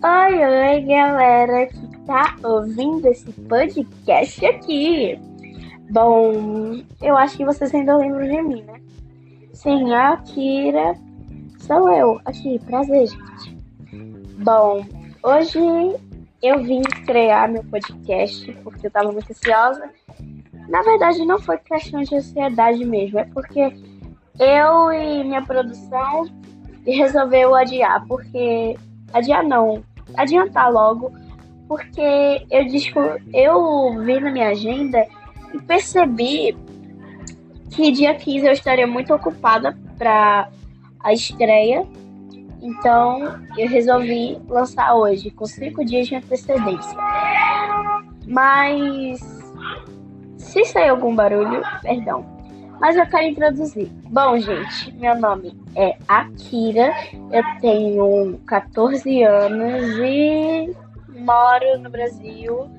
Oi, oi, galera que tá ouvindo esse podcast aqui. Bom, eu acho que vocês ainda lembram de mim, né? Sim, a Kira sou eu. Aqui, prazer, gente. Bom, hoje eu vim estrear meu podcast porque eu tava muito ansiosa. Na verdade, não foi questão de ansiedade mesmo, é porque eu e minha produção resolveu adiar, porque adiar não, adiantar logo, porque eu eu vi na minha agenda e percebi que dia 15 eu estaria muito ocupada para a estreia. Então eu resolvi lançar hoje, com cinco dias de antecedência. Mas se sair algum barulho, perdão. Mas eu quero introduzir. Bom, gente, meu nome é Akira, eu tenho 14 anos e moro no Brasil,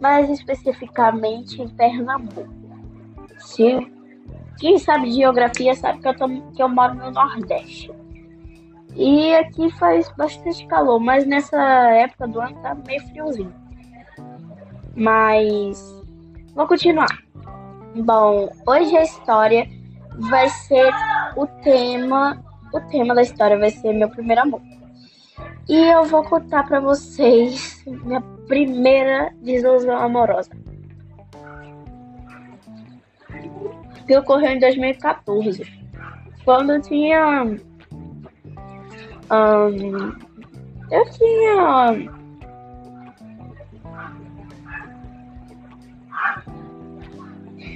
mais especificamente em Pernambuco. Se quem sabe geografia sabe que eu, tô, que eu moro no Nordeste. E aqui faz bastante calor, mas nessa época do ano tá meio friozinho. Mas vou continuar. Bom, hoje a história vai ser o tema, o tema da história vai ser meu primeiro amor. E eu vou contar para vocês minha primeira desilusão amorosa. Que ocorreu em 2014. Quando eu tinha. Um, eu tinha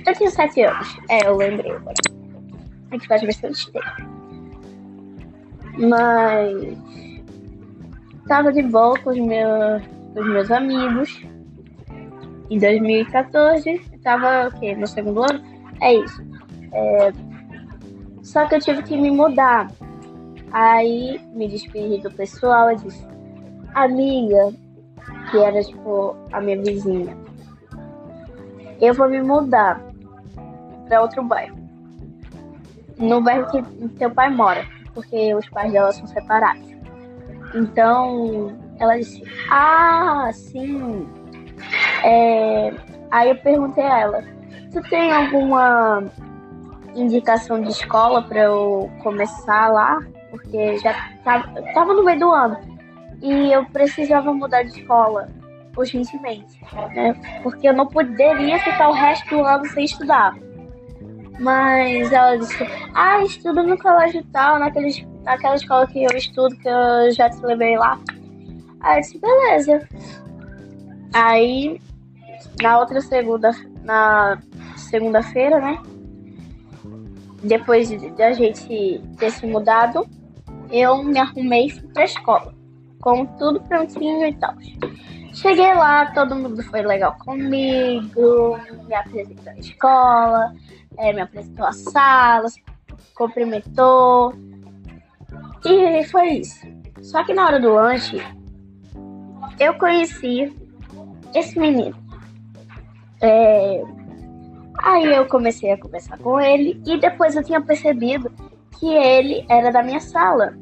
Eu tinha sete anos. É, eu lembrei agora. A gente faz bastante tempo. Mas. Tava de boa com os meus, com os meus amigos. Em 2014. Tava o quê? No segundo ano? É isso. É... Só que eu tive que me mudar. Aí me despedi do pessoal e disse, amiga, que era tipo a minha vizinha, eu vou me mudar para outro bairro. No bairro que teu pai mora, porque os pais dela são separados. Então, ela disse: Ah, sim. É... Aí eu perguntei a ela: Tu tem alguma indicação de escola para eu começar lá? Porque já tava, tava no meio do ano e eu precisava mudar de escola urgentemente, né? Porque eu não poderia ficar o resto do ano sem estudar. Mas ela disse, ah, estudo no colégio tal, naquele, naquela escola que eu estudo, que eu já te levei lá. Aí eu disse, beleza. Aí, na outra segunda, na segunda-feira, né? Depois da gente ter se mudado, eu me arrumei e fui pra escola. Com tudo prontinho e tal. Cheguei lá, todo mundo foi legal comigo, me apresentou a escola, é, me apresentou a sala, cumprimentou. E foi isso. Só que na hora do lanche, eu conheci esse menino. É... Aí eu comecei a conversar com ele e depois eu tinha percebido que ele era da minha sala.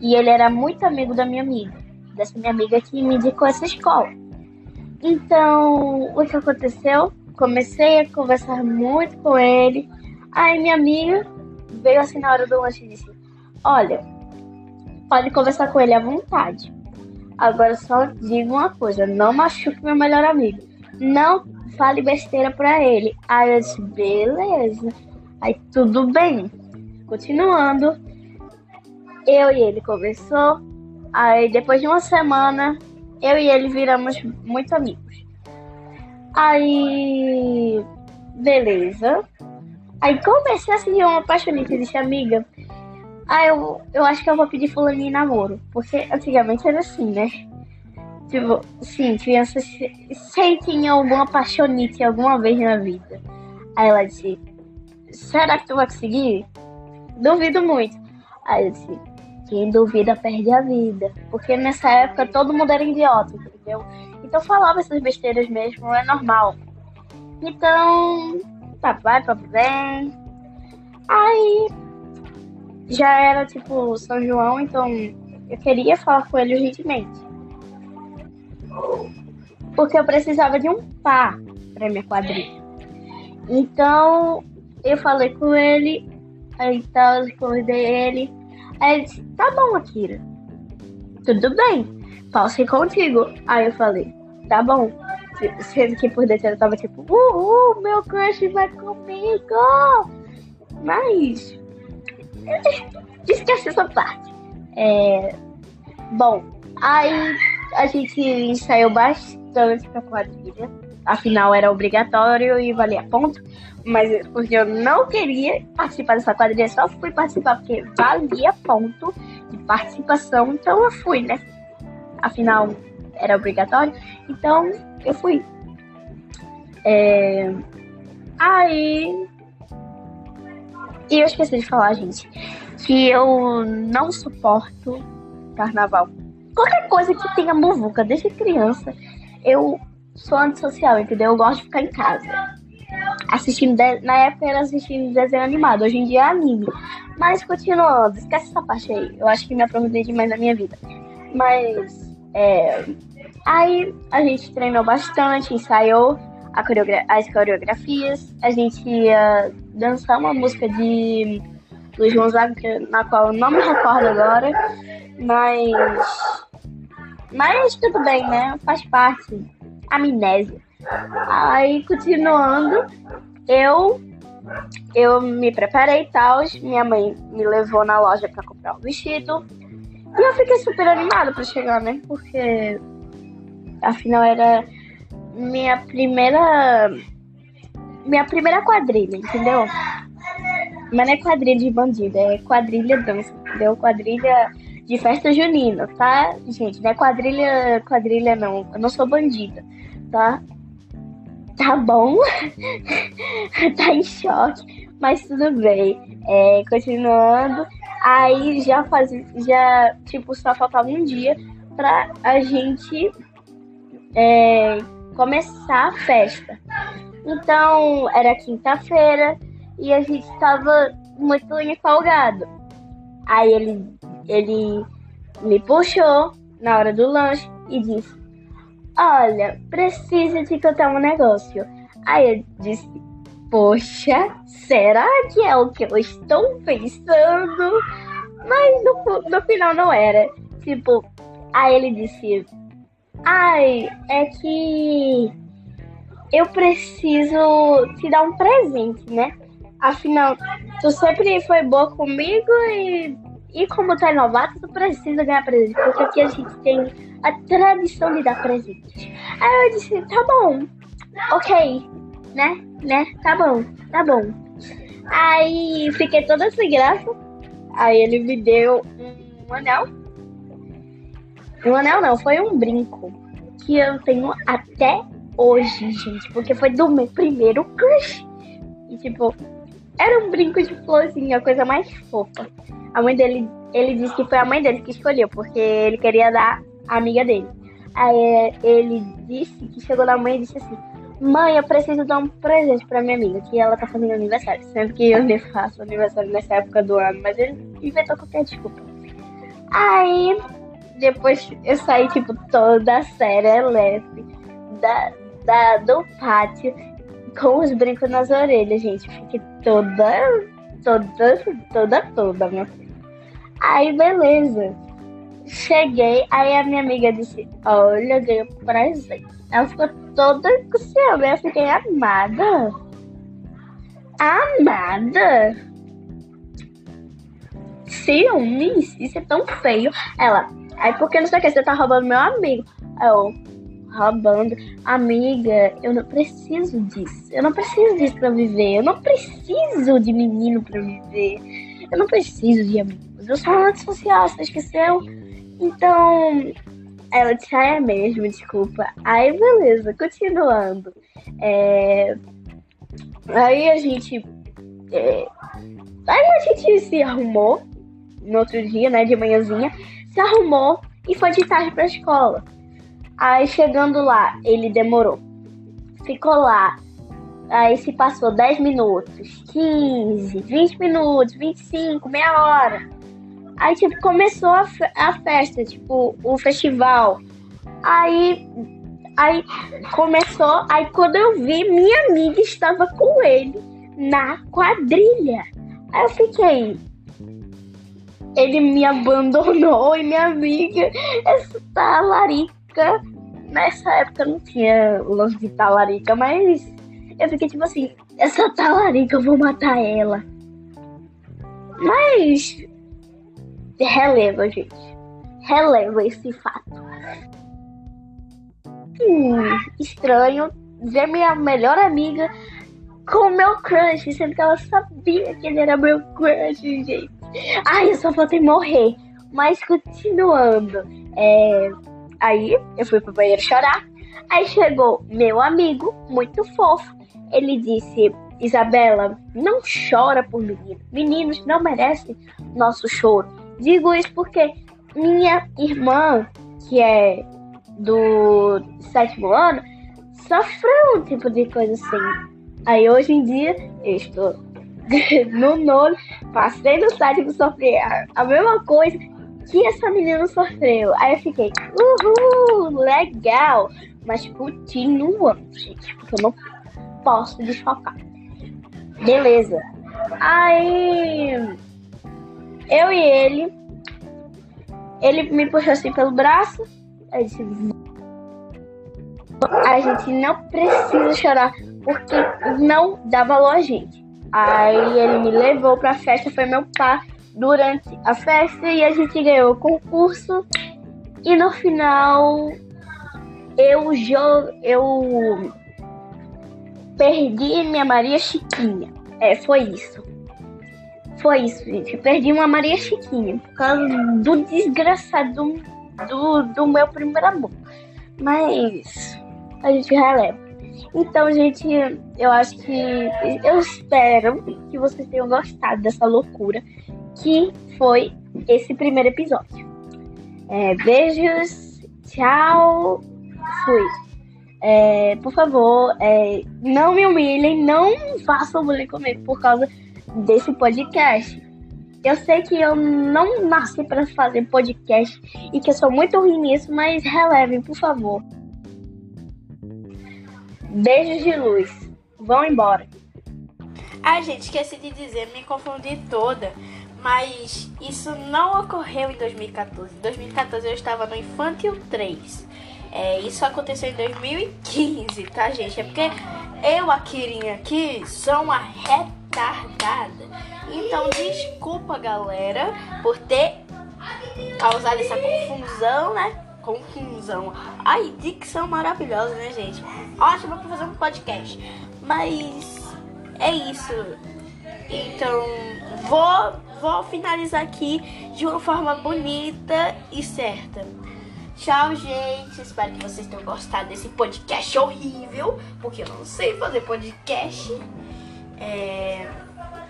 E ele era muito amigo da minha amiga, dessa minha amiga que me indicou essa escola. Então, o que aconteceu? Comecei a conversar muito com ele. Aí minha amiga veio assim na hora do lanche e disse: Olha, pode conversar com ele à vontade. Agora só diga uma coisa: não machuque meu melhor amigo. Não fale besteira pra ele. Aí eu disse: beleza. Aí tudo bem. Continuando, eu e ele conversou. Aí depois de uma semana, eu e ele viramos muito amigos. Aí, beleza. Aí comecei a sentir uma apaixonite disse, amiga. Aí eu, eu acho que eu vou pedir fulaninho namoro. Porque antigamente era assim, né? Tipo, sim, crianças sentem alguma apaixonite alguma vez na vida. Aí ela disse, será que tu vai conseguir? Duvido muito. Aí eu disse, quem duvida perde a vida. Porque nessa época todo mundo era idiota, entendeu? Então falava essas besteiras mesmo, é normal. Então, tá, vai pra bem. Aí já era tipo São João, então eu queria falar com ele urgentemente. Porque eu precisava de um par para minha quadrilha. Então, eu falei com ele, tal, eu convidei ele. Aí ele disse, tá bom, Akira. Tudo bem, posso ir contigo. Aí eu falei, tá bom. Sendo que por dentro eu tava tipo, uhul, meu crush vai comigo. Mas, esquece essa parte. É, bom, aí a gente ensaiou bastante pra quadrilha. Afinal, era obrigatório e valia ponto. Mas porque eu não queria participar dessa quadrilha, só fui participar porque valia ponto de participação. Então eu fui, né? Afinal, era obrigatório. Então eu fui. É... Aí. E eu esqueci de falar, gente, que eu não suporto carnaval. Qualquer coisa que tenha muvuca desde criança, eu sou antissocial, entendeu? Eu gosto de ficar em casa. Assistindo, de... na época era assistindo desenho animado, hoje em dia é anime. Mas continuando, esquece essa parte aí. Eu acho que me aproveitei demais da minha vida. Mas, é... Aí a gente treinou bastante, ensaiou coreogra as coreografias. A gente ia dançar uma música de Luiz Gonzaga, na qual eu não me recordo agora. Mas mas tudo bem, né? Faz parte. Amnésia. Aí, continuando, eu eu me preparei e tal. Minha mãe me levou na loja para comprar um vestido. E eu fiquei super animada para chegar, né? Porque afinal era minha primeira minha primeira quadrilha, entendeu? Mas não é quadrilha de bandido, é quadrilha dança, entendeu? Quadrilha de festa junina, tá? Gente, não é quadrilha, quadrilha não. Eu não sou bandida, tá? Tá bom? tá em choque, mas tudo bem. É, continuando. Aí já faz, já, tipo, só faltava um dia pra a gente é, começar a festa. Então, era quinta-feira e a gente estava muito empolgado. Aí ele ele me puxou na hora do lanche e disse: Olha, preciso te contar um negócio. Aí eu disse: Poxa, será que é o que eu estou pensando? Mas no, no final não era. Tipo, aí ele disse: Ai, é que eu preciso te dar um presente, né? Afinal, tu sempre foi boa comigo e e como é novato, tu precisa ganhar presente, porque aqui a gente tem a tradição de dar presente. Aí eu disse, tá bom, ok, né, né, tá bom, tá bom. Aí fiquei toda sem graça, aí ele me deu um anel. Um anel não, foi um brinco, que eu tenho até hoje, gente, porque foi do meu primeiro crush. E tipo, era um brinco de florzinha, a coisa mais fofa. A mãe dele, ele disse que foi a mãe dele que escolheu, porque ele queria dar a amiga dele. Aí ele disse que chegou na mãe e disse assim: Mãe, eu preciso dar um presente pra minha amiga, que ela tá fazendo aniversário. Sendo que eu nem faço aniversário nessa época do ano, mas ele inventou qualquer desculpa. Aí, depois eu saí, tipo, toda séria, leve, da, da, do pátio, com os brincos nas orelhas, gente. Fiquei toda, toda, toda, toda, minha filha. Aí, beleza. Cheguei, aí a minha amiga disse: Olha, ganhei um presente. Ela ficou toda com ciúme. Eu fiquei amada. Amada? Ciúmes? Isso é tão feio. Ela, aí porque não sei o que, você tá roubando meu amigo. Eu, roubando. Amiga, eu não preciso disso. Eu não preciso disso pra viver. Eu não preciso de menino pra viver. Eu não preciso de amigos. Eu sou antissocial, você esqueceu? Então, ela disse, ah, é mesmo, desculpa. Aí, beleza, continuando. É... Aí a gente. É... Aí a gente se arrumou no outro dia, né, de manhãzinha, se arrumou e foi de tarde pra escola. Aí chegando lá, ele demorou. Ficou lá. Aí se passou 10 minutos, 15, 20 minutos, 25, meia hora. Aí, tipo, começou a, a festa, tipo, o festival. Aí, aí começou, aí quando eu vi, minha amiga estava com ele na quadrilha. Aí eu fiquei, ele me abandonou e minha amiga, essa talarica. Nessa época não tinha lance de talarica, mas eu fiquei tipo assim, essa talarica eu vou matar ela. Mas releva, gente. Releva esse fato. Hum, estranho ver minha melhor amiga com meu crush, sendo que ela sabia que ele era meu crush, gente. Ai, eu só faltei morrer. Mas continuando. É... Aí eu fui pro banheiro chorar. Aí chegou meu amigo, muito fofo. Ele disse: Isabela, não chora por menino. Meninos não merecem nosso choro. Digo isso porque minha irmã, que é do sétimo ano, sofreu um tipo de coisa assim. Aí hoje em dia eu estou no nono, passei no sétimo, sofri a, a mesma coisa que essa menina sofreu. Aí eu fiquei, uhul, legal. Mas continuando, gente, porque eu não posso desfocar. Beleza. Aí eu e ele, ele me puxou assim pelo braço. Aí disse, a gente não precisa chorar porque não dá valor a gente. Aí ele me levou pra festa, foi meu pai durante a festa e a gente ganhou o concurso. E no final eu eu perdi minha Maria Chiquinha. É, foi isso. Foi isso, gente. Eu perdi uma Maria Chiquinha por causa do desgraçado do, do meu primeiro amor. Mas a gente releva. Então, gente, eu acho que. Eu espero que vocês tenham gostado dessa loucura que foi esse primeiro episódio. É, beijos, tchau, fui. É, por favor, é, não me humilhem, não façam bullying comigo por causa desse podcast. Eu sei que eu não nasci para fazer podcast e que eu sou muito ruim nisso, mas relevem, por favor. Beijos de luz. Vão embora. Ah, gente, esqueci de dizer, me confundi toda. Mas isso não ocorreu em 2014. Em 2014 eu estava no Infantil 3. É, isso aconteceu em 2015, tá, gente? É porque eu, a Kirinha aqui, sou uma retardada. Então, desculpa, galera, por ter causado essa confusão, né? confusão. Ai, dicção maravilhosa, né, gente? Ótima pra fazer um podcast. Mas é isso. Então, vou, vou finalizar aqui de uma forma bonita e certa. Tchau, gente. Espero que vocês tenham gostado desse podcast horrível. Porque eu não sei fazer podcast. É...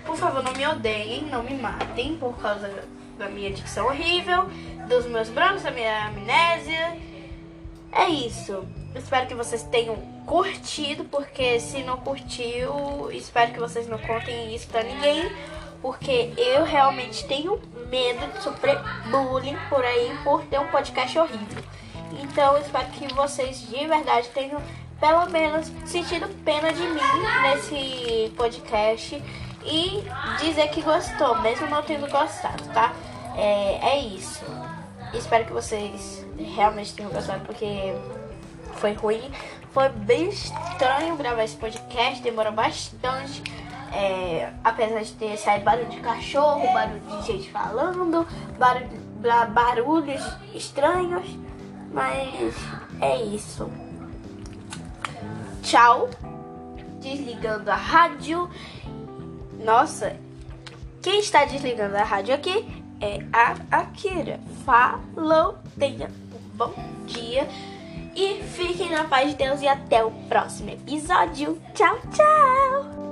Por favor, não me odeiem, não me matem por causa da minha dicção horrível, dos meus brancos, da minha amnésia. É isso. Espero que vocês tenham curtido, porque se não curtiu, espero que vocês não contem isso pra ninguém, porque eu realmente tenho medo de sofrer bullying por aí por ter um podcast horrível. Então, espero que vocês de verdade tenham pelo menos sentido pena de mim nesse podcast e dizer que gostou, mesmo não tendo gostado, tá? É, é isso. Espero que vocês realmente tenham gostado, porque foi ruim. Foi bem estranho gravar esse podcast, demorou bastante. É, apesar de ter saído barulho de cachorro, barulho de gente falando, barulho, barulhos estranhos. Mas é isso. Tchau. Desligando a rádio. Nossa, quem está desligando a rádio aqui é a Akira. Falou, tenha um bom dia e fiquem na paz de Deus e até o próximo episódio. Tchau, tchau!